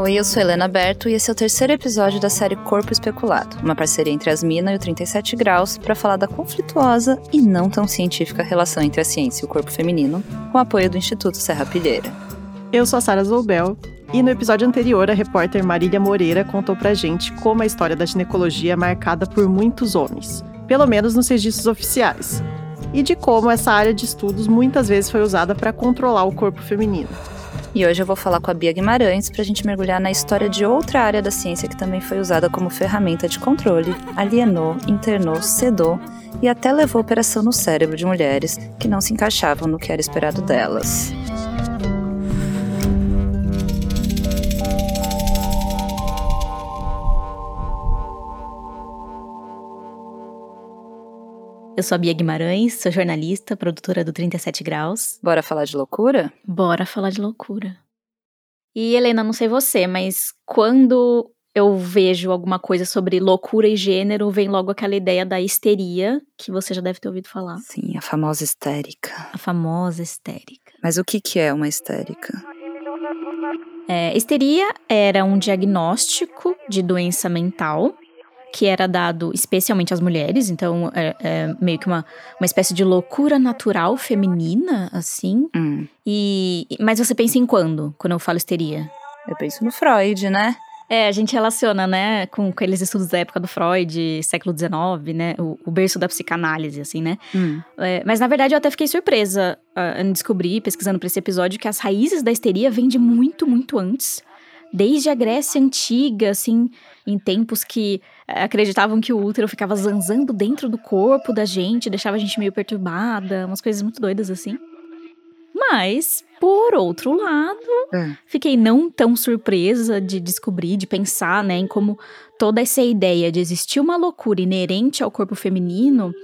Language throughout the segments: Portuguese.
Oi, eu sou Helena Berto e esse é o terceiro episódio da série Corpo Especulado, uma parceria entre as Minas e o 37 Graus para falar da conflituosa e não tão científica relação entre a ciência e o corpo feminino, com apoio do Instituto Serra Pilheira. Eu sou a Sara Zoubel e no episódio anterior a repórter Marília Moreira contou pra gente como a história da ginecologia é marcada por muitos homens, pelo menos nos registros oficiais, e de como essa área de estudos muitas vezes foi usada para controlar o corpo feminino. E hoje eu vou falar com a Bia Guimarães para a gente mergulhar na história de outra área da ciência que também foi usada como ferramenta de controle, alienou, internou, sedou e até levou operação no cérebro de mulheres que não se encaixavam no que era esperado delas. Eu sou a Bia Guimarães, sou jornalista, produtora do 37 Graus. Bora falar de loucura? Bora falar de loucura. E Helena, não sei você, mas quando eu vejo alguma coisa sobre loucura e gênero, vem logo aquela ideia da histeria, que você já deve ter ouvido falar. Sim, a famosa histérica. A famosa histérica. Mas o que, que é uma histérica? É, histeria era um diagnóstico de doença mental que era dado especialmente às mulheres, então é, é meio que uma, uma espécie de loucura natural feminina, assim. Hum. E mas você pensa em quando, quando eu falo histeria? Eu penso no Freud, né? É, a gente relaciona, né, com aqueles estudos da época do Freud, século XIX, né, o, o berço da psicanálise, assim, né. Hum. É, mas, na verdade, eu até fiquei surpresa uh, em descobrir, pesquisando para esse episódio, que as raízes da histeria vêm de muito, muito antes. Desde a Grécia Antiga, assim, em tempos que eh, acreditavam que o útero ficava zanzando dentro do corpo da gente, deixava a gente meio perturbada, umas coisas muito doidas assim. Mas, por outro lado, é. fiquei não tão surpresa de descobrir, de pensar, né, em como toda essa ideia de existir uma loucura inerente ao corpo feminino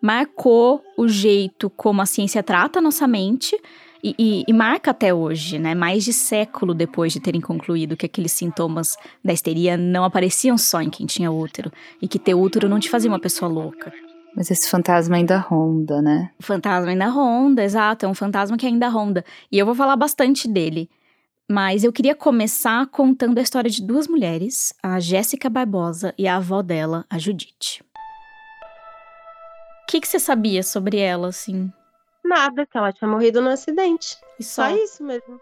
marcou o jeito como a ciência trata a nossa mente e, e, e, marca até hoje, né? Mais de século depois de terem concluído que aqueles sintomas da histeria não apareciam só em quem tinha útero e que ter útero não te fazia uma pessoa louca. Mas esse fantasma ainda ronda, né? O fantasma ainda ronda, exato. É um fantasma que ainda ronda. E eu vou falar bastante dele. Mas eu queria começar contando a história de duas mulheres, a Jéssica Barbosa e a avó dela, a Judite. O que, que você sabia sobre ela, assim? Nada, que ela tinha morrido no acidente. E só, só isso mesmo.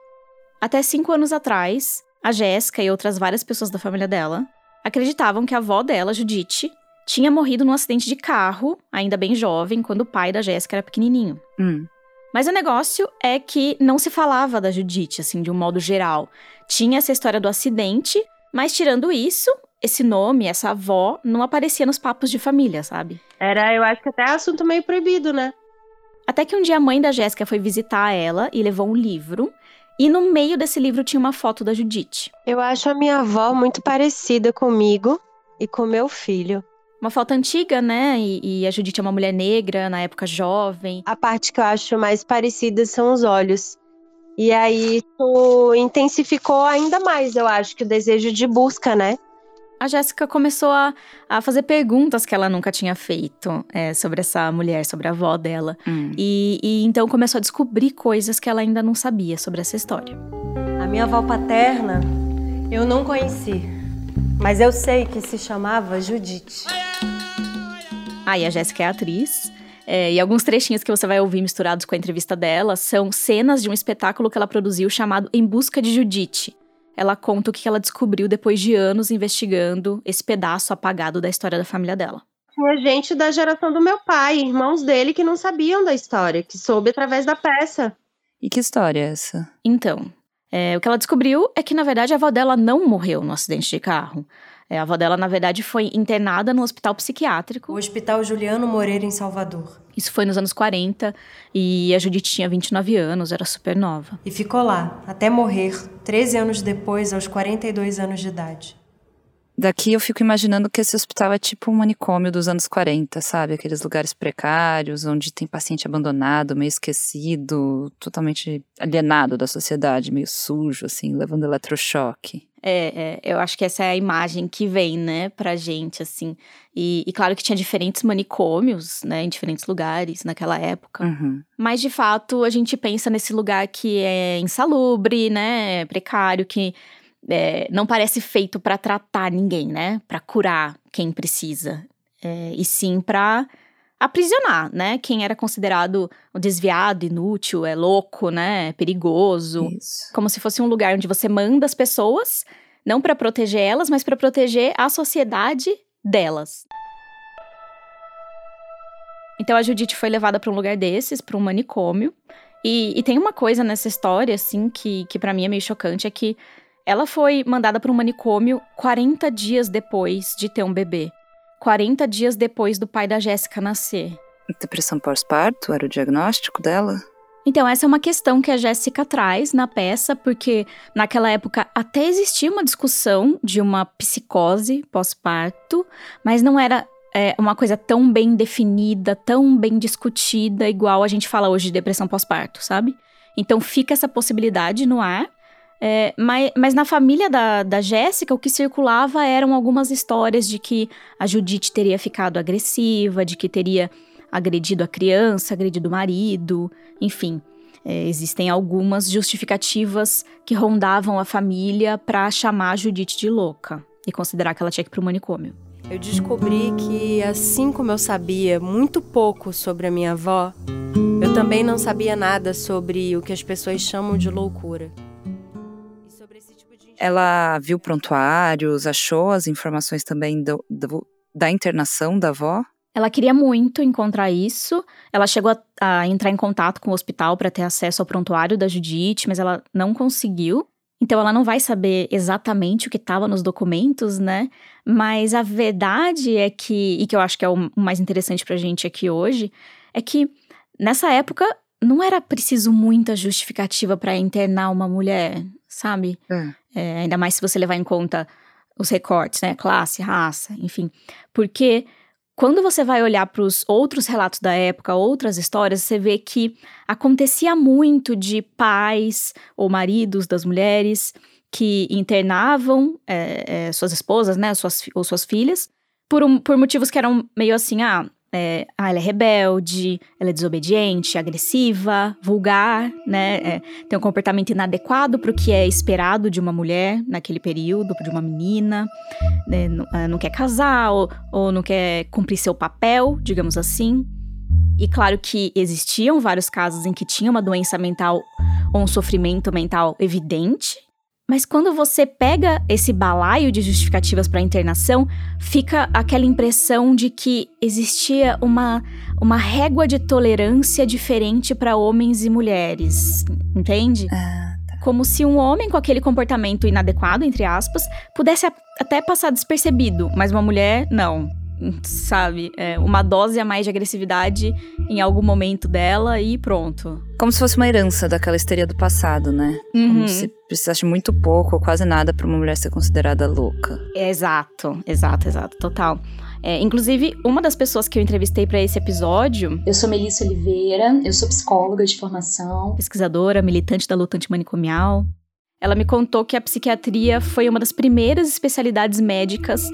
Até cinco anos atrás, a Jéssica e outras várias pessoas da família dela acreditavam que a avó dela, Judite, tinha morrido num acidente de carro, ainda bem jovem, quando o pai da Jéssica era pequenininho. Hum. Mas o negócio é que não se falava da Judite, assim, de um modo geral. Tinha essa história do acidente, mas tirando isso, esse nome, essa avó, não aparecia nos papos de família, sabe? Era, eu acho que até assunto meio proibido, né? Até que um dia a mãe da Jéssica foi visitar ela e levou um livro. E no meio desse livro tinha uma foto da Judite. Eu acho a minha avó muito parecida comigo e com meu filho. Uma foto antiga, né? E, e, a Judite é uma mulher negra, na época jovem. A parte que eu acho mais parecida são os olhos. E aí isso intensificou ainda mais, eu acho, que o desejo de busca, né? A Jéssica começou a, a fazer perguntas que ela nunca tinha feito é, sobre essa mulher, sobre a avó dela. Hum. E, e então começou a descobrir coisas que ela ainda não sabia sobre essa história. A minha avó paterna eu não conheci, mas eu sei que se chamava Judite. Ah, e a Jéssica é atriz. É, e alguns trechinhos que você vai ouvir misturados com a entrevista dela são cenas de um espetáculo que ela produziu chamado Em Busca de Judite, ela conta o que ela descobriu depois de anos investigando esse pedaço apagado da história da família dela. Tinha gente da geração do meu pai, irmãos dele que não sabiam da história, que soube através da peça. E que história é essa? Então, é, o que ela descobriu é que, na verdade, a avó dela não morreu no acidente de carro. É, a avó dela, na verdade, foi internada no hospital psiquiátrico. O Hospital Juliano Moreira, em Salvador. Isso foi nos anos 40 e a Judite tinha 29 anos, era super nova. E ficou lá, até morrer, 13 anos depois, aos 42 anos de idade. Daqui eu fico imaginando que esse hospital é tipo um manicômio dos anos 40, sabe? Aqueles lugares precários, onde tem paciente abandonado, meio esquecido, totalmente alienado da sociedade, meio sujo, assim, levando eletrochoque. É, é, eu acho que essa é a imagem que vem, né, pra gente, assim. E, e, claro que tinha diferentes manicômios, né, em diferentes lugares naquela época. Uhum. Mas, de fato, a gente pensa nesse lugar que é insalubre, né, precário, que é, não parece feito para tratar ninguém, né? Para curar quem precisa, é, e sim para aprisionar, né? Quem era considerado desviado, inútil, é louco, né? Perigoso, Isso. como se fosse um lugar onde você manda as pessoas, não para proteger elas, mas para proteger a sociedade delas. Então a Judite foi levada para um lugar desses, para um manicômio. E, e, tem uma coisa nessa história, assim, que, que para mim é meio chocante: é que ela foi mandada para um manicômio 40 dias depois de ter um bebê. 40 dias depois do pai da Jéssica nascer. Depressão pós-parto era o diagnóstico dela? Então, essa é uma questão que a Jéssica traz na peça, porque naquela época até existia uma discussão de uma psicose pós-parto, mas não era é, uma coisa tão bem definida, tão bem discutida, igual a gente fala hoje de depressão pós-parto, sabe? Então fica essa possibilidade no ar. É, mas, mas, na família da, da Jéssica, o que circulava eram algumas histórias de que a Judite teria ficado agressiva, de que teria agredido a criança, agredido o marido, enfim. É, existem algumas justificativas que rondavam a família para chamar a Judite de louca e considerar que ela tinha que ir para o manicômio. Eu descobri que, assim como eu sabia muito pouco sobre a minha avó, eu também não sabia nada sobre o que as pessoas chamam de loucura. Ela viu prontuários, achou as informações também do, do, da internação da avó? Ela queria muito encontrar isso. Ela chegou a, a entrar em contato com o hospital para ter acesso ao prontuário da Judite, mas ela não conseguiu. Então ela não vai saber exatamente o que estava nos documentos, né? Mas a verdade é que, e que eu acho que é o mais interessante pra gente aqui hoje, é que nessa época não era preciso muita justificativa para internar uma mulher, sabe? É. É, ainda mais se você levar em conta os recortes, né? Classe, raça, enfim. Porque quando você vai olhar para os outros relatos da época, outras histórias, você vê que acontecia muito de pais ou maridos das mulheres que internavam é, é, suas esposas, né, suas, ou suas filhas, por, um, por motivos que eram meio assim, ah, é, ah, ela é rebelde, ela é desobediente, agressiva, vulgar, né? É, tem um comportamento inadequado para o que é esperado de uma mulher naquele período, de uma menina, né? não, ah, não, quer casar ou, ou não quer cumprir seu papel, digamos assim. E claro que existiam vários casos em que tinha uma doença mental ou um sofrimento mental evidente, mas quando você pega esse balaio de justificativas para internação, fica aquela impressão de que existia uma, uma régua de tolerância diferente para homens e mulheres, entende? Ah, tá. Como se um homem com aquele comportamento inadequado, entre aspas, pudesse até passar despercebido, mas uma mulher não sabe? É, uma dose a mais de agressividade em algum momento dela e pronto. Como se fosse uma herança daquela histeria do passado, né? Uhum. Como se precisasse muito pouco ou quase nada para uma mulher ser considerada louca. Exato, exato, exato, total. É, inclusive, uma das pessoas que eu entrevistei para esse episódio. Eu sou Melissa Oliveira, eu sou psicóloga de formação, pesquisadora, militante da luta antimanicomial. Ela me contou que a psiquiatria foi uma das primeiras especialidades médicas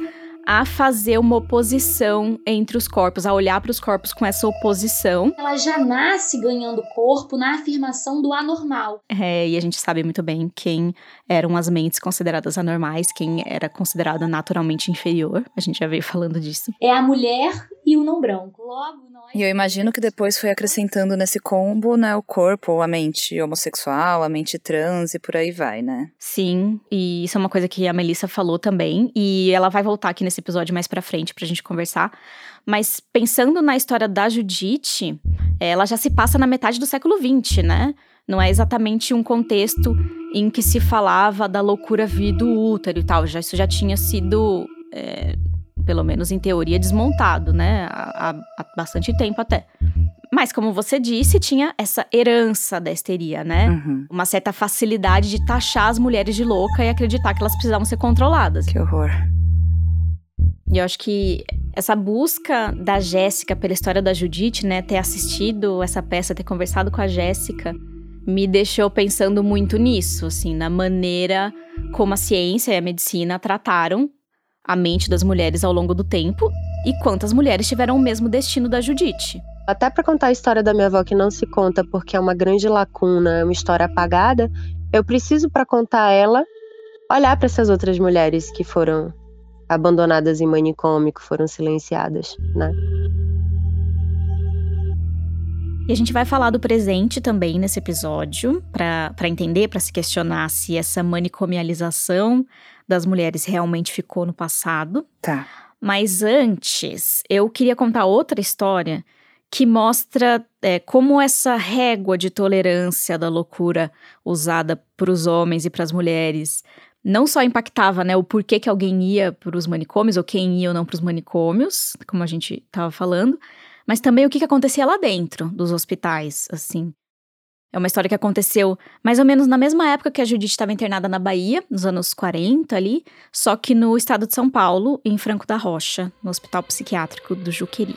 a fazer uma oposição entre os corpos, a olhar para os corpos com essa oposição. Ela já nasce ganhando corpo na afirmação do anormal. É, e a gente sabe muito bem quem eram as mentes consideradas anormais, quem era considerada naturalmente inferior. A gente já veio falando disso. É a mulher e o não branco. Logo, nós... E eu imagino que depois foi acrescentando nesse combo, né, o corpo, a mente homossexual, a mente trans e por aí vai, né? Sim, e isso é uma coisa que a Melissa falou também, e ela vai voltar aqui nesse episódio mais pra frente pra gente conversar. Mas pensando na história da Judite, ela já se passa na metade do século XX, né? Não é exatamente um contexto em que se falava da loucura vir do útero e tal. Já, isso já tinha sido é, pelo menos em teoria, desmontado, né? Há, há, bastante tempo até. Mas, como você disse, tinha essa herança da histeria, né? Uhum. Uma certa facilidade de taxar as mulheres de louca e acreditar que elas precisavam ser controladas. Que horror. E eu acho que essa busca da Jéssica pela história da Judite, né? Ter assistido essa peça, ter conversado com a Jéssica, me deixou pensando muito nisso, assim, na maneira como a ciência e a medicina trataram a mente das mulheres ao longo do tempo e quantas mulheres tiveram o mesmo destino da Judite. Até para contar a história da minha avó que não se conta porque é uma grande lacuna, é uma história apagada, eu preciso para contar ela olhar para essas outras mulheres que foram abandonadas em manicômio, que foram silenciadas, né? E a gente vai falar do presente também nesse episódio, para entender, para se questionar se essa manicomialização das mulheres realmente ficou no passado. Tá. Mas antes, eu queria contar outra história que mostra é, como essa régua de tolerância da loucura usada para os homens e para as mulheres não só impactava né, o porquê que alguém ia para os manicômios, ou quem ia ou não para os manicômios, como a gente estava falando, mas também o que, que acontecia lá dentro dos hospitais, assim. É uma história que aconteceu mais ou menos na mesma época que a Judite estava internada na Bahia, nos anos 40 ali, só que no estado de São Paulo, em Franco da Rocha, no Hospital Psiquiátrico do Juqueri.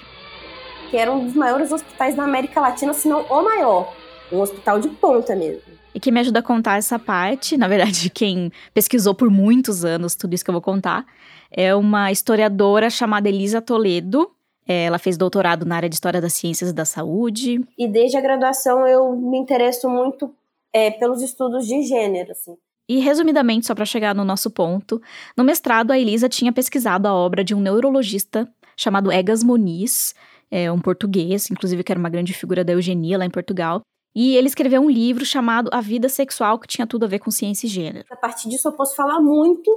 Que era um dos maiores hospitais da América Latina, se não o maior. Um hospital de ponta mesmo. E que me ajuda a contar essa parte, na verdade, quem pesquisou por muitos anos tudo isso que eu vou contar, é uma historiadora chamada Elisa Toledo. É, ela fez doutorado na área de História das Ciências e da Saúde. E desde a graduação eu me interesso muito é, pelos estudos de gênero, assim. E resumidamente, só para chegar no nosso ponto, no mestrado a Elisa tinha pesquisado a obra de um neurologista chamado Egas Moniz, é, um português, inclusive que era uma grande figura da eugenia lá em Portugal, e ele escreveu um livro chamado A Vida Sexual, que tinha tudo a ver com ciência e gênero. A partir disso, eu posso falar muito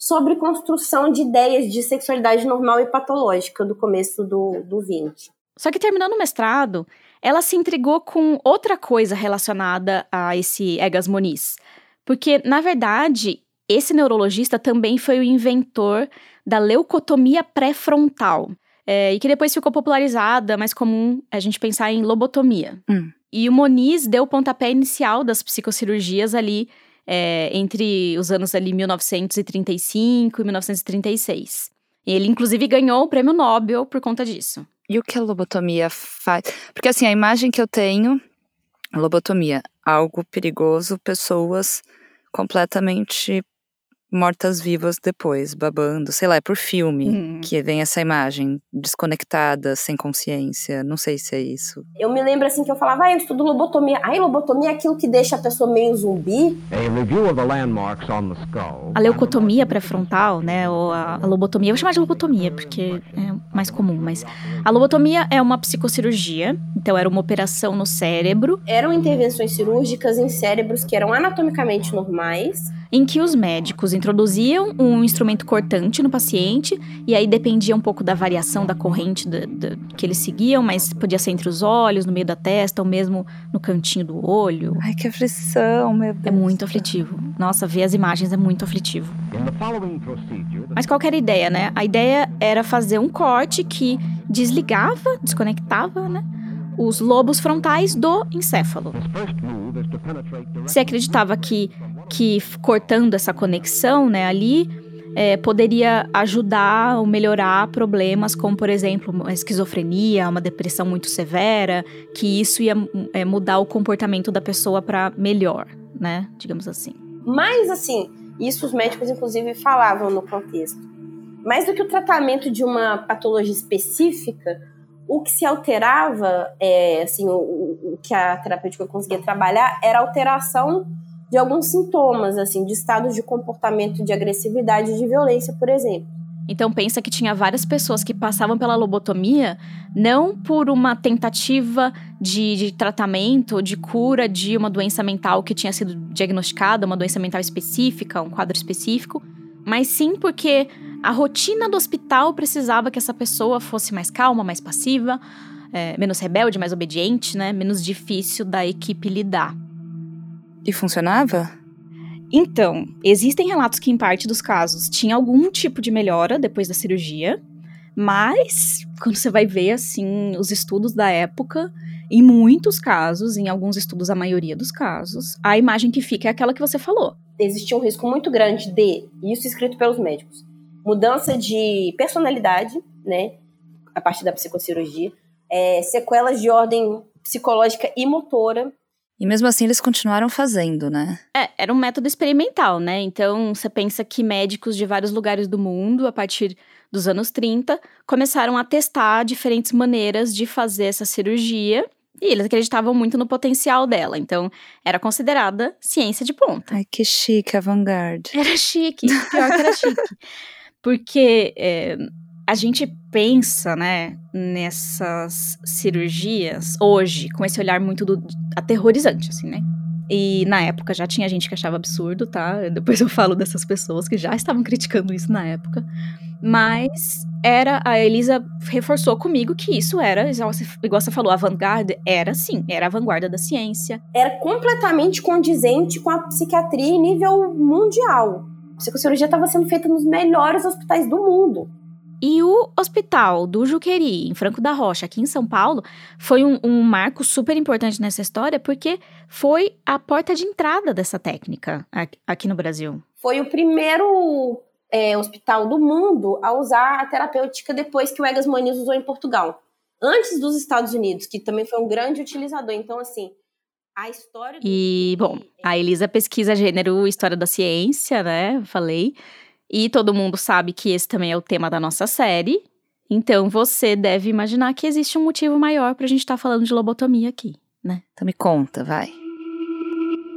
sobre construção de ideias de sexualidade normal e patológica do começo do, do 20. Só que terminando o mestrado, ela se intrigou com outra coisa relacionada a esse Egas Moniz. Porque, na verdade, esse neurologista também foi o inventor da leucotomia pré-frontal. É, e que depois ficou popularizada, mais comum a gente pensar em lobotomia. Hum. E o Moniz deu o pontapé inicial das psicocirurgias ali é, entre os anos ali 1935 e 1936. Ele, inclusive, ganhou o prêmio Nobel por conta disso. E o que a lobotomia faz? Porque, assim, a imagem que eu tenho, lobotomia, algo perigoso, pessoas completamente mortas-vivas depois, babando, sei lá, é por filme Hum. que vem essa imagem desconectada, sem consciência. Não sei se é isso. Eu me lembro assim que eu falava, ah, eu estudo lobotomia. Ai, lobotomia é aquilo que deixa a pessoa meio zumbi. A review of the landmarks on the skull. A leucotomia pré-frontal, né, ou a, a lobotomia, eu vou chamar de lobotomia porque é mais comum, mas a lobotomia é uma psicocirurgia, então era uma operação no cérebro Eram intervenções cirúrgicas em cérebros que eram anatomicamente normais. Em que os médicos introduziam um instrumento cortante no paciente, e aí dependia um pouco da variação da corrente da- da- que eles seguiam, mas podia ser entre os olhos, no meio da testa, ou mesmo no cantinho do olho. Ai, que aflição, meu Deus. É muito aflitivo. Nossa, ver as imagens é muito aflitivo. Mas qual que era a ideia, né? A ideia era fazer um corte que desligava, desconectava, né? Os lobos frontais do encéfalo. Se acreditava que, que cortando essa conexão, né, ali, é, poderia ajudar ou melhorar problemas como, por exemplo, uma esquizofrenia, uma depressão muito severa, que isso ia é, mudar o comportamento da pessoa para melhor, né? Digamos assim. Mas, assim, isso os médicos, inclusive, falavam no contexto. Mais do que o tratamento de uma patologia específica, o que se alterava, é, assim, o, o- que a terapêutica conseguia trabalhar era alteração de alguns sintomas, assim, de estados de comportamento de agressividade e de violência, por exemplo. Então pensa que tinha várias pessoas que passavam pela lobotomia não por uma tentativa de, de tratamento de cura de uma doença mental que tinha sido diagnosticada, uma doença mental específica, um quadro específico, mas sim porque a rotina do hospital precisava que essa pessoa fosse mais calma, mais passiva, é, menos rebelde, mais obediente, né? Menos difícil da equipe lidar. E funcionava? Então, existem relatos que, em parte dos casos, tinha algum tipo de melhora depois da cirurgia, mas quando você vai ver, assim, os estudos da época, em muitos casos, em alguns estudos, a maioria dos casos, a imagem que fica é aquela que você falou. existia um risco muito grande de, isso escrito pelos médicos, mudança de personalidade, né, a partir da psicocirurgia, é, sequelas de ordem psicológica e motora. E mesmo assim eles continuaram fazendo, né? É, era um método experimental, né? Então, você pensa que médicos de vários lugares do mundo, a partir dos anos 30, começaram a testar diferentes maneiras de fazer essa cirurgia, E eles acreditavam muito no potencial dela, então era considerada ciência de ponta. Ai, que chique, avant-garde. Era chique, pior que era chique. Porque é, a gente pensa, né, nessas cirurgias hoje, com esse olhar muito do- aterrorizante, assim, né? E na época já tinha gente que achava absurdo, tá? Depois eu falo dessas pessoas que já estavam criticando isso na época. Mas era, a Elisa reforçou comigo que isso era, igual você, falou, avant-garde, era sim, era a vanguarda da ciência. Era completamente condizente com a psiquiatria em nível mundial. A psicocirurgia estava sendo feita nos melhores hospitais do mundo. E o hospital do Juqueri, em Franco da Rocha, aqui em São Paulo, foi um, um marco super importante nessa história, porque foi a porta de entrada dessa técnica aqui, no Brasil. Foi o primeiro é, hospital do mundo a usar a terapêutica depois que o Egas Muniz usou em Portugal. Antes dos Estados Unidos, que também foi um grande utilizador. Então, assim, a história... do E, bom, Juqueri a Elisa pesquisa gênero história da ciência, né? Falei. E todo mundo sabe que esse também é o tema da nossa série. Então você deve imaginar que existe um motivo maior pra gente estar falando de lobotomia aqui, né? Então me conta, vai.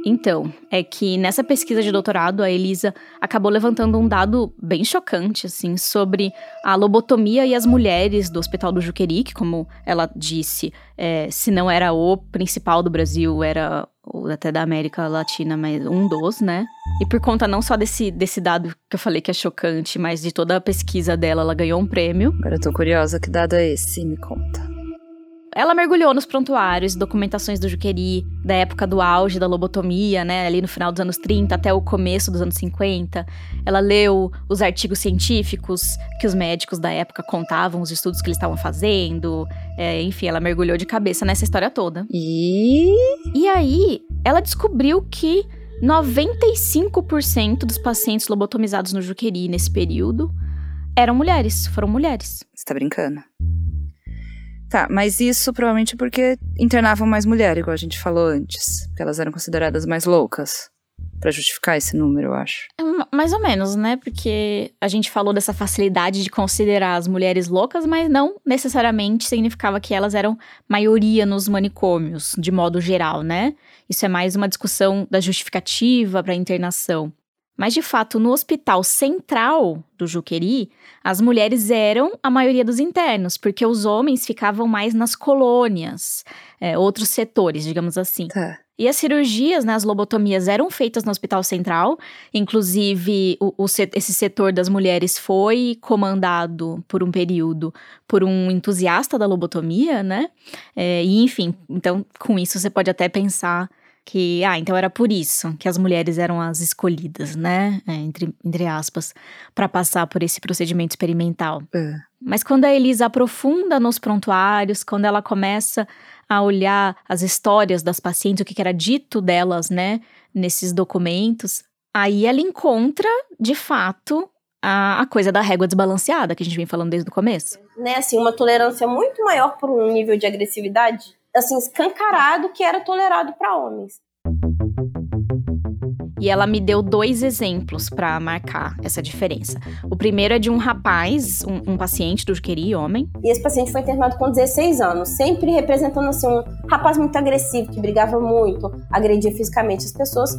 Então, é que nessa pesquisa de doutorado, a Elisa acabou levantando um dado bem chocante, assim, sobre a lobotomia e as mulheres do Hospital do Juqueri, que, como ela disse, é, se não era o principal do Brasil, era o até da América Latina, mas um dos, né? E por conta não só desse, desse dado que eu falei que é chocante, mas de toda a pesquisa dela, ela ganhou um prêmio. Agora eu tô curiosa, que dado é esse? Me conta. Ela mergulhou nos prontuários, documentações do Juqueri, da época do auge da lobotomia, né, ali no final dos anos 30 até o começo dos anos 50. Ela leu os artigos científicos que os médicos da época contavam, os estudos que eles estavam fazendo. É, enfim, ela mergulhou de cabeça nessa história toda. E. E aí, ela descobriu que 95% dos pacientes lobotomizados no Juqueri nesse período eram mulheres, foram mulheres. Você tá brincando? Tá, mas isso provavelmente porque internavam mais mulher, igual a gente falou antes. Porque elas eram consideradas mais loucas. Pra justificar esse número, eu acho. É, ma- Mais ou menos, né? Porque a gente falou dessa facilidade de considerar as mulheres loucas, mas não necessariamente significava que elas eram maioria nos manicômios, de modo geral, né? Isso é mais uma discussão da justificativa para internação. Mas, de fato, no hospital central do Juqueri, as mulheres eram a maioria dos internos, porque os homens ficavam mais nas colônias, é, outros setores, digamos assim. Tá. E as cirurgias, né, as lobotomias eram feitas no Hospital Central. Inclusive, o, o se- esse setor das mulheres foi comandado por um período por um entusiasta da lobotomia, né? É, e enfim, então com isso você pode até pensar que, ah, então era por isso que as mulheres eram as escolhidas, né? É, entre, entre aspas, para passar por esse procedimento experimental. É. Mas quando a Elisa aprofunda nos prontuários, quando ela começa a olhar as histórias das pacientes, o que que era dito delas, né, nesses documentos, aí ela encontra, de fato, a, a coisa da régua desbalanceada que a gente vem falando desde o começo. né, assim, uma tolerância muito maior por um nível de agressividade, assim, escancarado que era tolerado para homens. E ela me deu dois exemplos para marcar essa diferença. O primeiro é de um rapaz, um, um paciente do Juqueri, homem, E esse paciente foi internado com 16 anos, sempre representando assim um rapaz muito agressivo, que brigava muito, agredia fisicamente as pessoas.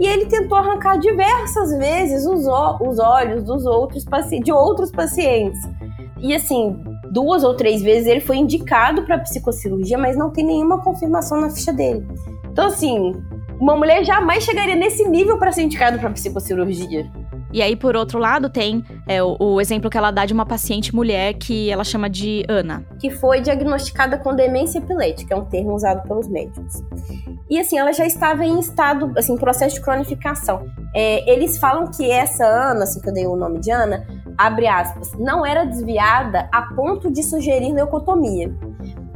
E ele tentou arrancar diversas vezes os, os olhos dos outros de outros pacientes. E assim, duas ou três vezes ele foi indicado para psicocirurgia, mas não tem nenhuma confirmação na ficha dele. Então assim, uma mulher jamais chegaria nesse nível para ser indicada para psicocirurgia. E aí, por outro lado, tem é, o, o exemplo que ela dá de uma paciente mulher que ela chama de Ana. que foi diagnosticada com demência epilética, é um termo usado pelos médicos. E assim, ela já estava em estado, assim, processo de cronificação. É, eles falam que essa Ana, assim que eu dei o nome de Ana, abre aspas, não era desviada a ponto de sugerir leucotomia.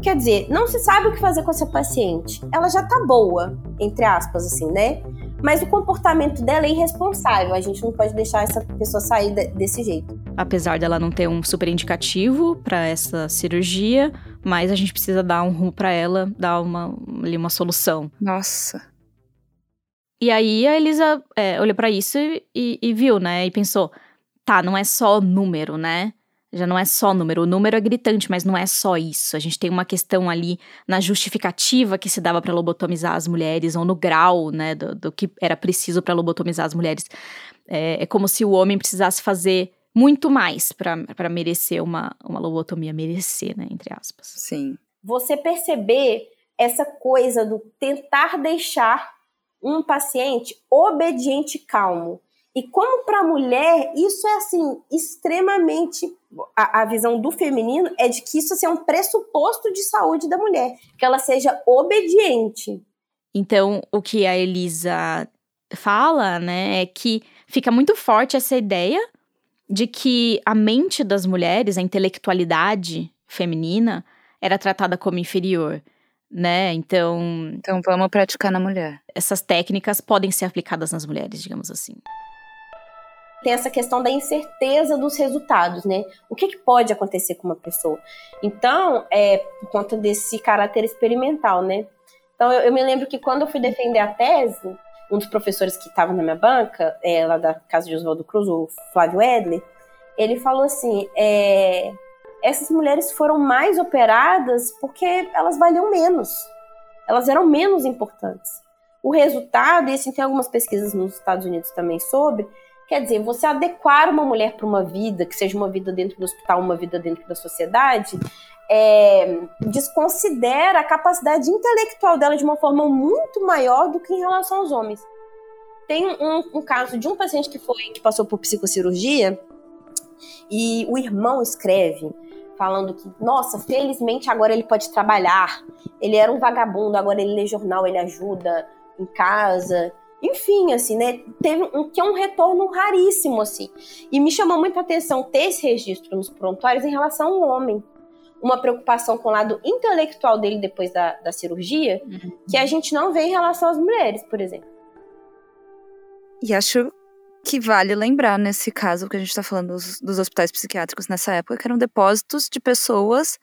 Quer dizer, não se sabe o que fazer com essa paciente. Ela já tá boa, entre aspas, assim, né? Mas o comportamento dela é irresponsável. A gente não pode deixar essa pessoa sair de- desse jeito. Apesar dela não ter um super indicativo para essa cirurgia, mas a gente precisa dar um rumo para ela, dar uma, ali uma solução. Nossa. E aí a Elisa é, olhou para isso e, e viu, né? E pensou: tá, não é só número, né? Já não é só número. O número é gritante, mas não é só isso. A gente tem uma questão ali na justificativa que se dava para lobotomizar as mulheres, ou no grau, né, do, do que era preciso para lobotomizar as mulheres. É, é, como se o homem precisasse fazer muito mais para merecer uma, uma lobotomia, merecer, né, entre aspas. Sim. Você perceber essa coisa do tentar deixar um paciente obediente e calmo. E como para a mulher, isso é assim, extremamente. A, a, visão do feminino é de que isso assim, é um pressuposto de saúde da mulher, que ela seja obediente. Então, o que a Elisa fala, né, é que fica muito forte essa ideia de que a mente das mulheres, a intelectualidade feminina, era tratada como inferior né? Então. Então vamos praticar na mulher. Essas técnicas podem ser aplicadas nas mulheres, digamos assim. Tem essa questão da incerteza dos resultados, né? O que, que pode acontecer com uma pessoa? Então, é por conta desse caráter experimental, né? Então, eu, eu me lembro que quando eu fui defender a tese, um dos professores que estava na minha banca, é, lá da casa de Oswaldo Cruz, o Flávio Edler, ele falou assim: é, essas mulheres foram mais operadas porque elas valiam menos. Elas eram menos importantes. O resultado, e assim tem algumas pesquisas nos Estados Unidos também sobre, quer dizer, você adequar uma mulher para uma vida, que seja uma vida dentro do hospital, uma vida dentro da sociedade, é, desconsidera a capacidade intelectual dela de uma forma muito maior do que em relação aos homens. Tem um, um caso de um paciente que foi que passou por psicocirurgia e o irmão escreve falando que, nossa, felizmente agora ele pode trabalhar. Ele era um vagabundo, agora ele lê jornal, ele ajuda em casa. Enfim, assim, né? Teve um que é um retorno raríssimo, assim. E me chamou muita atenção ter esse registro nos prontuários em relação ao homem. Uma preocupação com o lado intelectual dele depois da, da cirurgia, uhum. que a gente não vê em relação às mulheres, por exemplo. E acho que vale lembrar nesse caso que a gente está falando dos, dos, hospitais psiquiátricos nessa época, que eram depósitos de pessoas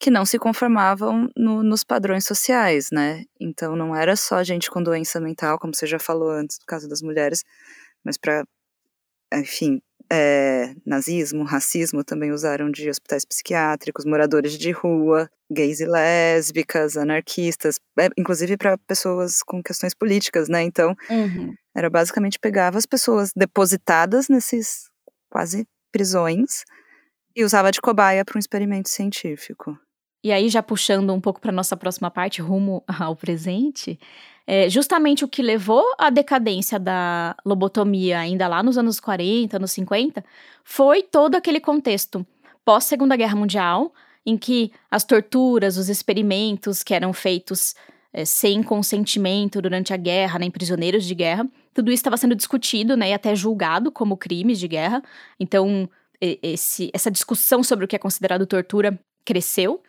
que não se conformavam no, nos padrões sociais, né? Então não era só gente com doença mental, como você já falou antes, no caso das mulheres, mas para, enfim, é, nazismo, racismo também usaram de hospitais psiquiátricos, moradores de rua, gays e lésbicas, anarquistas, é, inclusive para pessoas com questões políticas, né? Então, uhum. era basicamente pegava as pessoas depositadas nesses quase prisões e usava de cobaia para um experimento científico. E aí, já puxando um pouco para nossa próxima parte, rumo ao presente, é, justamente o que levou à decadência da lobotomia ainda lá nos anos 40, anos 50, foi todo aquele contexto pós-Segunda Guerra Mundial, em que as torturas, os experimentos que eram feitos é, sem consentimento durante a guerra, né, em prisioneiros de guerra, tudo isso estava sendo discutido né, e até julgado como crimes de guerra. Então, esse, essa discussão sobre o que é considerado tortura cresceu.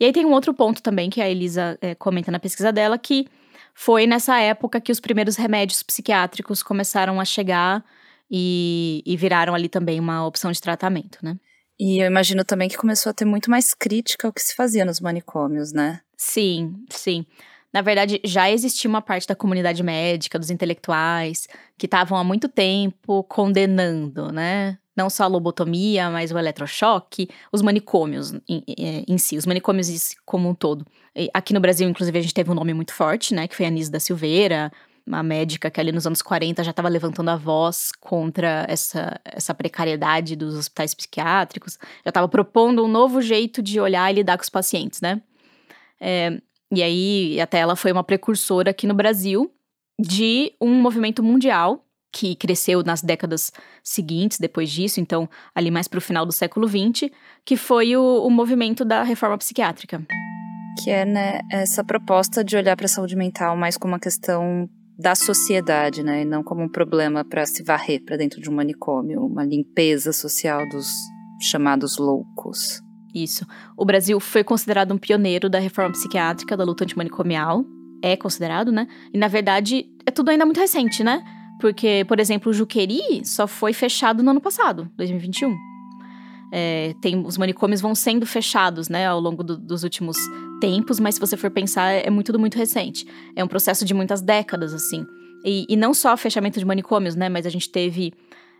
E aí tem um outro ponto também que a Elisa é, comenta na pesquisa dela, que foi nessa época que os primeiros remédios psiquiátricos começaram a chegar e, e viraram ali também uma opção de tratamento, né? E eu imagino também que começou a ter muito mais crítica ao que se fazia nos manicômios, né? Sim, sim. Na verdade, já existia uma parte da comunidade médica, dos intelectuais, que estavam há muito tempo condenando, né? Não só a lobotomia, mas o eletrochoque, os manicômios em, em, si, os manicômios como um todo. E aqui no Brasil, inclusive, a gente teve um nome muito forte, né? Que foi a Anise da Silveira, uma médica que ali nos anos 40 já estava levantando a voz contra essa, essa precariedade dos hospitais psiquiátricos, já estava propondo um novo jeito de olhar e lidar com os pacientes, né? É, e aí, até ela foi uma precursora aqui no Brasil de um movimento mundial que cresceu nas décadas seguintes, depois disso, então, ali mais para o final do século XX, que foi o, o movimento da reforma psiquiátrica. Que é né, essa proposta de olhar para a saúde mental mais como uma questão da sociedade, né, e não como um problema para se varrer para dentro de um manicômio, uma limpeza social dos chamados loucos. Isso. O Brasil foi considerado um pioneiro da reforma psiquiátrica, da luta antimanicomial. É considerado, né? E na verdade, é tudo ainda muito recente, né? Porque, por exemplo, o Juqueri só foi fechado no ano passado, 2021. É, tem, os manicômios vão sendo fechados, né, ao longo do, dos últimos tempos, mas se você for pensar, é muito, tudo muito recente. É um processo de muitas décadas, assim. E, e não só fechamento de manicômios, né, mas a gente teve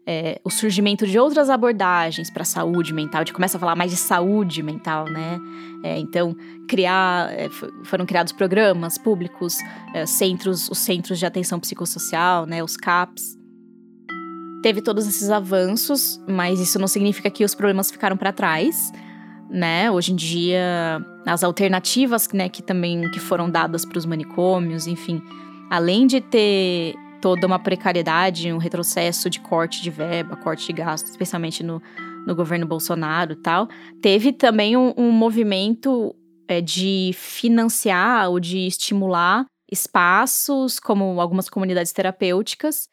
é, o surgimento de outras abordagens para a saúde mental, a gente começa a falar mais de saúde mental, né? É, então, criar, é, foram criados programas públicos, é, centros, os centros de atenção psicossocial, né, os CAPs. Teve todos esses avanços, mas isso não significa que os problemas ficaram para trás, né? Hoje em dia, as alternativas, né, que também que foram dadas para os manicômios, enfim, além de ter toda uma precariedade, um retrocesso de corte de verba, corte de gastos, especialmente no, no governo Bolsonaro e tal. Teve também um, um movimento é, de financiar ou de estimular espaços, como algumas comunidades terapêuticas,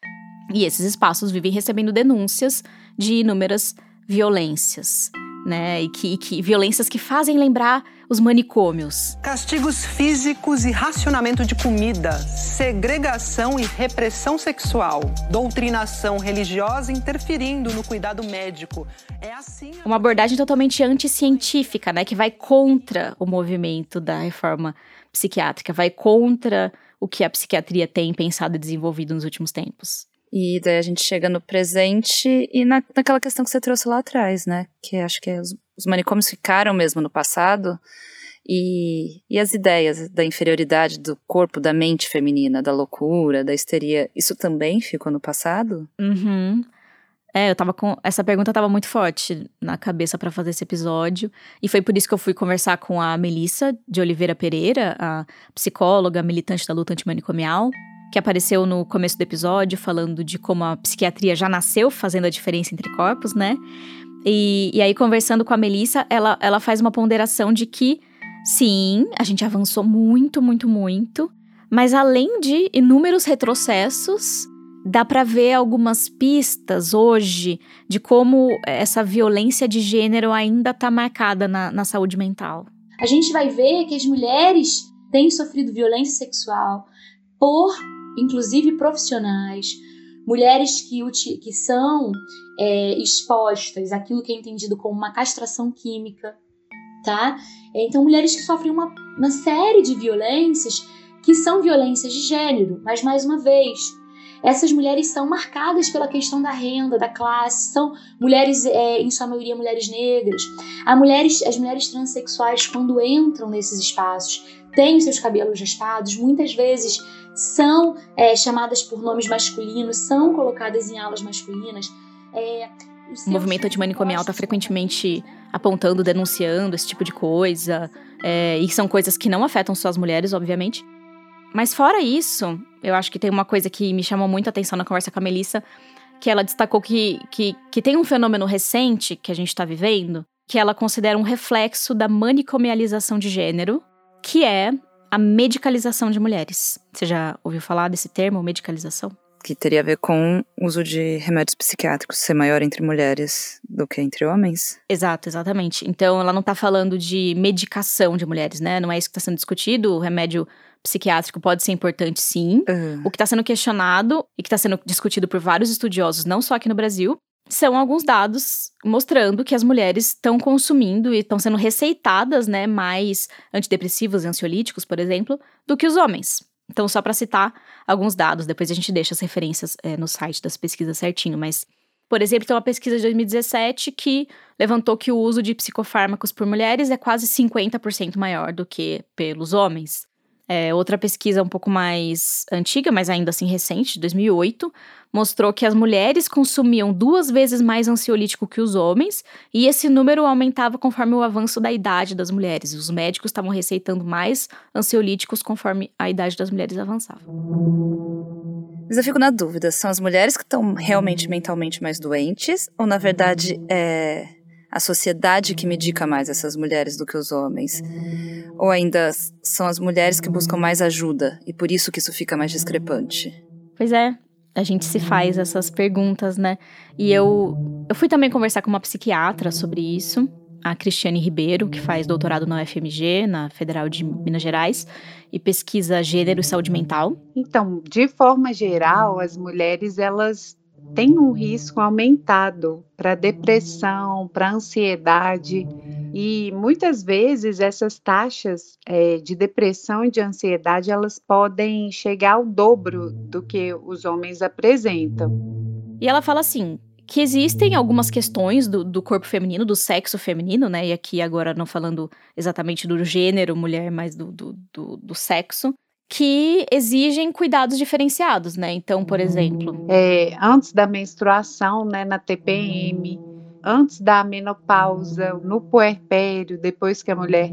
e esses espaços vivem recebendo denúncias de inúmeras violências né? E que, e que violências que fazem lembrar os manicômios. Castigos físicos e racionamento de comida, segregação e repressão sexual, doutrinação religiosa interferindo no cuidado médico. É assim. Uma abordagem totalmente anticientífica, né? Que vai contra o movimento da reforma psiquiátrica, vai contra o que a psiquiatria tem pensado e desenvolvido nos últimos tempos. E daí a gente chega no presente e na, naquela questão que você trouxe lá atrás, né? Que acho que os, os manicômios ficaram mesmo no passado. E, e as ideias da inferioridade do corpo, da mente feminina, da loucura, da histeria, isso também ficou no passado? Uhum. É, eu tava com. Essa pergunta tava muito forte na cabeça para fazer esse episódio. E foi por isso que eu fui conversar com a Melissa de Oliveira Pereira, a psicóloga militante da luta antimanicomial, que apareceu no começo do episódio, falando de como a psiquiatria já nasceu fazendo a diferença entre corpos, né? E, e aí, conversando com a Melissa, ela, ela faz uma ponderação de que, sim, a gente avançou muito, muito, muito, mas além de inúmeros retrocessos, dá para ver algumas pistas hoje de como essa violência de gênero ainda está marcada na, na saúde mental. A gente vai ver que as mulheres têm sofrido violência sexual por inclusive profissionais, mulheres que, que são é, expostas àquilo que é entendido como uma castração química, tá? Então, mulheres que sofrem uma, uma série de violências que são violências de gênero, mas mais uma vez, essas mulheres são marcadas pela questão da renda, da classe, são mulheres, é, em sua maioria, mulheres negras. mulheres, as mulheres transexuais, quando entram nesses espaços, têm seus cabelos raspados, muitas vezes são é, chamadas por nomes masculinos, são colocadas em aulas masculinas. É, o movimento antimanicomial está frequentemente apontando, denunciando esse tipo de coisa. É, e são coisas que não afetam só as mulheres, obviamente. Mas fora isso, eu acho que tem uma coisa que me chamou muito a atenção na conversa com a Melissa, que ela destacou que, que, que tem um fenômeno recente que a gente está vivendo, que ela considera um reflexo da manicomialização de gênero, que é a medicalização de mulheres. Você já ouviu falar desse termo, medicalização? Que teria a ver com o uso de remédios psiquiátricos ser maior entre mulheres do que entre homens? Exato, exatamente. Então ela não está falando de medicação de mulheres, né? Não é isso que está sendo discutido. O remédio psiquiátrico pode ser importante, sim. Uhum. O que está sendo questionado e que está sendo discutido por vários estudiosos, não só aqui no Brasil, são alguns dados mostrando que as mulheres estão consumindo e estão sendo receitadas, né, mais antidepressivos e ansiolíticos, por exemplo, do que os homens. Então, só para citar alguns dados, depois a gente deixa as referências é, no site das pesquisas certinho, mas, por exemplo, tem uma pesquisa de 2017 que levantou que o uso de psicofármacos por mulheres é quase 50% maior do que pelos homens. É, outra pesquisa um pouco mais antiga, mas ainda assim recente, de 2008, mostrou que as mulheres consumiam duas vezes mais ansiolítico que os homens, e esse número aumentava conforme o avanço da idade das mulheres. Os médicos estavam receitando mais ansiolíticos conforme a idade das mulheres avançava. Mas eu fico na dúvida: são as mulheres que estão realmente mentalmente mais doentes, ou na verdade é a sociedade que medica mais essas mulheres do que os homens? Ou ainda são as mulheres que buscam mais ajuda e por isso que isso fica mais discrepante? Pois é, a gente se faz essas perguntas, né? E eu, eu fui também conversar com uma psiquiatra sobre isso, a Cristiane Ribeiro, que faz doutorado na UFMG, na Federal de Minas Gerais, e pesquisa gênero e saúde mental. Então, de forma geral, as mulheres elas tem um risco aumentado para depressão, para ansiedade. E muitas vezes essas taxas é, de depressão e de ansiedade elas podem chegar ao dobro do que os homens apresentam. E ela fala assim que existem algumas questões do, do, corpo feminino, do sexo feminino, né? E aqui agora não falando exatamente do gênero mulher, mas do, do, do, do sexo, que exigem cuidados diferenciados, né? Então, por exemplo. É, antes da menstruação, né, na TPM, antes da menopausa, no puerpério, depois que a mulher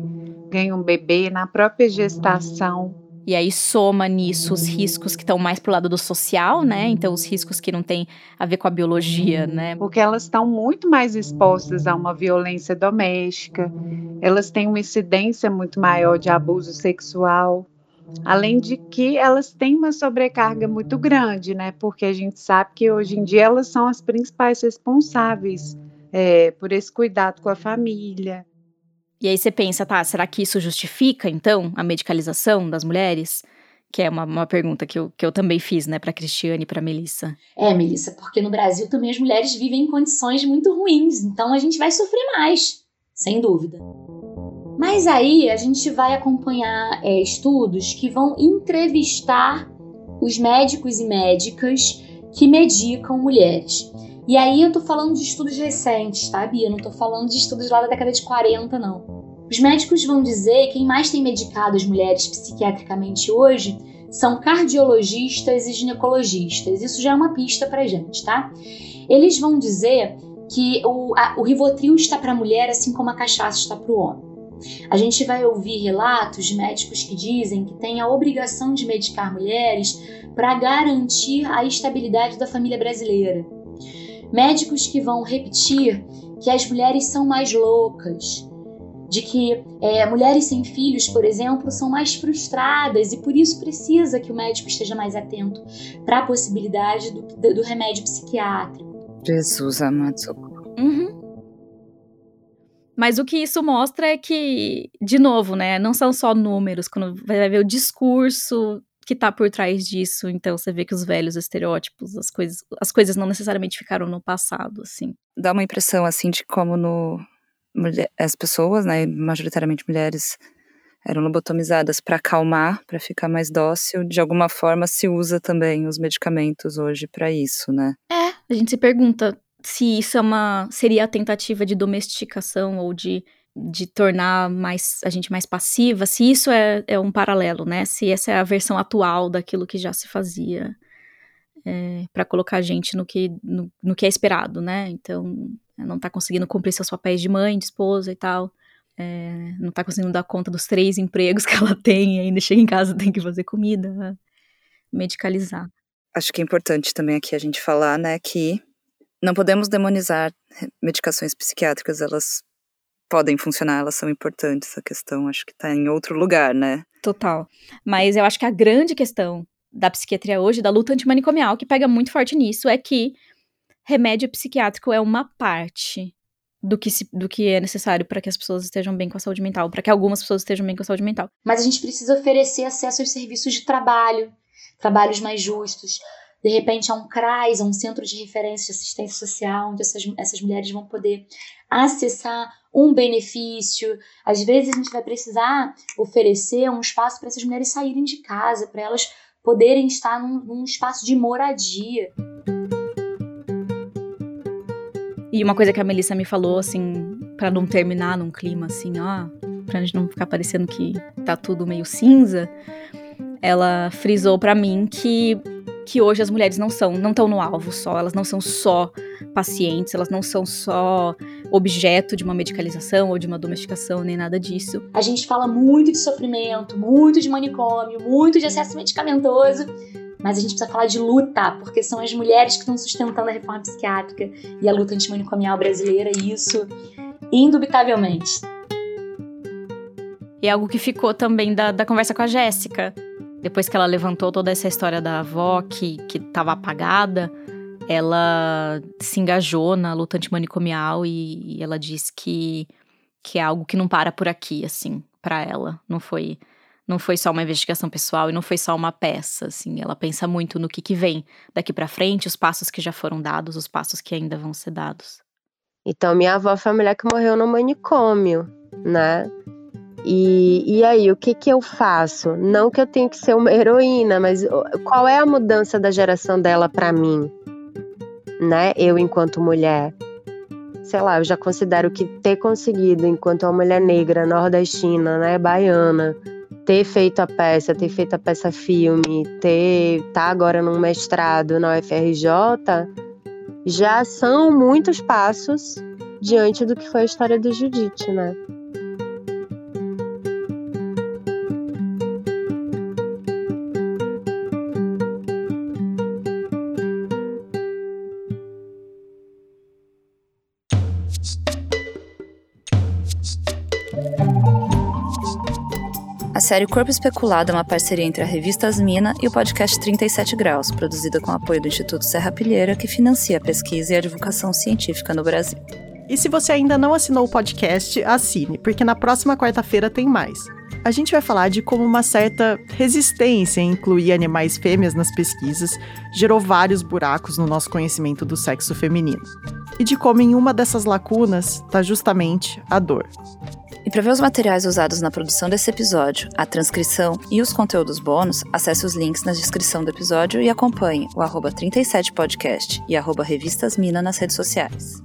ganha um bebê, na própria gestação. E aí soma nisso os riscos que estão mais pro lado do social, né? Então os riscos que não têm a ver com a biologia, né? Porque elas estão muito mais expostas a uma violência doméstica, elas têm uma incidência muito maior de abuso sexual. Além de que elas têm uma sobrecarga muito grande, né? Porque a gente sabe que hoje em dia elas são as principais responsáveis é, por esse cuidado com a família. E aí você pensa, tá, será que isso justifica, então, a medicalização das mulheres? Que é uma, uma pergunta que eu, que eu também fiz, né, para Cristiane e para Melissa. É, Melissa, porque no Brasil também as mulheres vivem em condições muito ruins, então a gente vai sofrer mais, sem dúvida. Mas aí a gente vai acompanhar é, estudos que vão entrevistar os médicos e médicas que medicam mulheres. E aí eu tô falando de estudos recentes, tá, Bia? Eu não tô falando de estudos lá da década de 40, não. Os médicos vão dizer que quem mais tem medicado as mulheres psiquiatricamente hoje são cardiologistas e ginecologistas. Isso já é uma pista pra gente, tá? Eles vão dizer que o, a, o Rivotril está para a mulher assim como a cachaça está para o homem. A gente vai ouvir relatos de médicos que dizem que tem a obrigação de medicar mulheres para garantir a estabilidade da família brasileira. Médicos que vão repetir que as mulheres são mais loucas, de que é, mulheres sem filhos, por exemplo, são mais frustradas e por isso precisa que o médico esteja mais atento para a possibilidade do, do, remédio psiquiátrico. Jesus amado. Uhum. Mas o que isso mostra é que, de novo, né, não são só números, quando vai ver o discurso que tá por trás disso. Então você vê que os velhos estereótipos, as coisas, as coisas não necessariamente ficaram no passado, assim. Dá uma impressão assim de como no as pessoas, né, majoritariamente mulheres, eram lobotomizadas para acalmar, para ficar mais dócil. De alguma forma se usa também os medicamentos hoje para isso, né? É, a gente se pergunta se isso é uma seria a tentativa de domesticação ou de de tornar mais a gente mais passiva, se isso é, é um paralelo, né? Se essa é a versão atual daquilo que já se fazia é, para colocar a gente no que, no, no, que é esperado, né? Então, não tá conseguindo cumprir seus papéis de mãe, de esposa e tal. É, não tá conseguindo dar conta dos três empregos que ela tem, ainda chega em casa tem que fazer comida, medicalizar. Acho que é importante também aqui a gente falar, né, que não podemos demonizar medicações psiquiátricas, elas podem funcionar, elas são importantes. A questão acho que está em outro lugar, né? Total. Mas eu acho que a grande questão da psiquiatria hoje, da luta antimanicomial, que pega muito forte nisso, é que remédio psiquiátrico é uma parte do que, se, do que é necessário para que as pessoas estejam bem com a saúde mental, para que algumas pessoas estejam bem com a saúde mental. Mas a gente precisa oferecer acesso aos serviços de trabalho, trabalhos mais justos, de repente a um CRAS, a um centro de referência de assistência social, onde essas, essas mulheres vão poder acessar um benefício. Às vezes a gente vai precisar oferecer um espaço para essas mulheres saírem de casa, para elas poderem estar num, num espaço de moradia. E uma coisa que a Melissa me falou, assim, para não terminar num clima assim, ó, pra gente não ficar parecendo que tá tudo meio cinza, ela frisou para mim que que hoje as mulheres não são, não estão no alvo só, elas não são só pacientes, elas não são só objeto de uma medicalização ou de uma domesticação, nem nada disso. A gente fala muito de sofrimento, muito de manicômio, muito de acesso medicamentoso, mas a gente precisa falar de luta, porque são as mulheres que estão sustentando a reforma psiquiátrica e a luta antimanicomial brasileira, e isso indubitavelmente. E é algo que ficou também da, da conversa com a Jéssica, depois que ela levantou toda essa história da avó que, que apagada, ela se engajou na luta antimanicomial e, e ela disse que, que é algo que não para por aqui, assim, para ela. Não foi não foi só uma investigação pessoal e não foi só uma peça, assim. Ela pensa muito no que, que vem daqui para frente, os passos que já foram dados, os passos que ainda vão ser dados. Então, minha avó foi a mulher que morreu no manicômio, né? E, e aí, o que, que eu faço? Não que eu tenha que ser uma heroína, mas qual é a mudança da geração dela para mim? né? Eu enquanto mulher, sei lá, eu já considero que ter conseguido enquanto uma mulher negra, nordestina, né, baiana, ter feito a peça, ter feito a peça filme, ter tá agora num mestrado na UFRJ, já são muitos passos diante do que foi a história do Judite, né? Série Corpo Especulado é uma parceria entre a revista Asmina e o podcast 37 Graus, produzida com apoio do Instituto Serra Pilheira, que financia a pesquisa e a divulgação científica no Brasil. E se você ainda não assinou o podcast, assine, porque na próxima quarta-feira tem mais. A gente vai falar de como uma certa resistência em incluir animais fêmeas nas pesquisas gerou vários buracos no nosso conhecimento do sexo feminino. E de como em uma dessas lacunas está justamente a dor. E para ver os materiais usados na produção desse episódio, a transcrição e os conteúdos bônus, acesse os links na descrição do episódio e acompanhe o arroba 37podcast e arroba revistasmina nas redes sociais.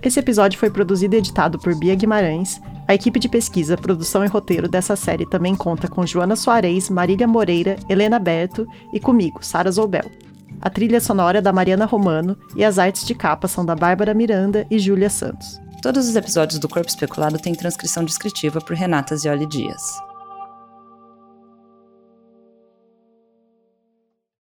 Esse episódio foi produzido e editado por Bia Guimarães. A equipe de pesquisa, produção e roteiro dessa série também conta com Joana Soares, Marília Moreira, Helena Berto e comigo, Sara Zoubel. A trilha sonora é da Mariana Romano e as artes de capa são da Bárbara Miranda e Júlia Santos. Todos os episódios do Corpo Especulado têm transcrição descritiva por Renata Zioli Dias.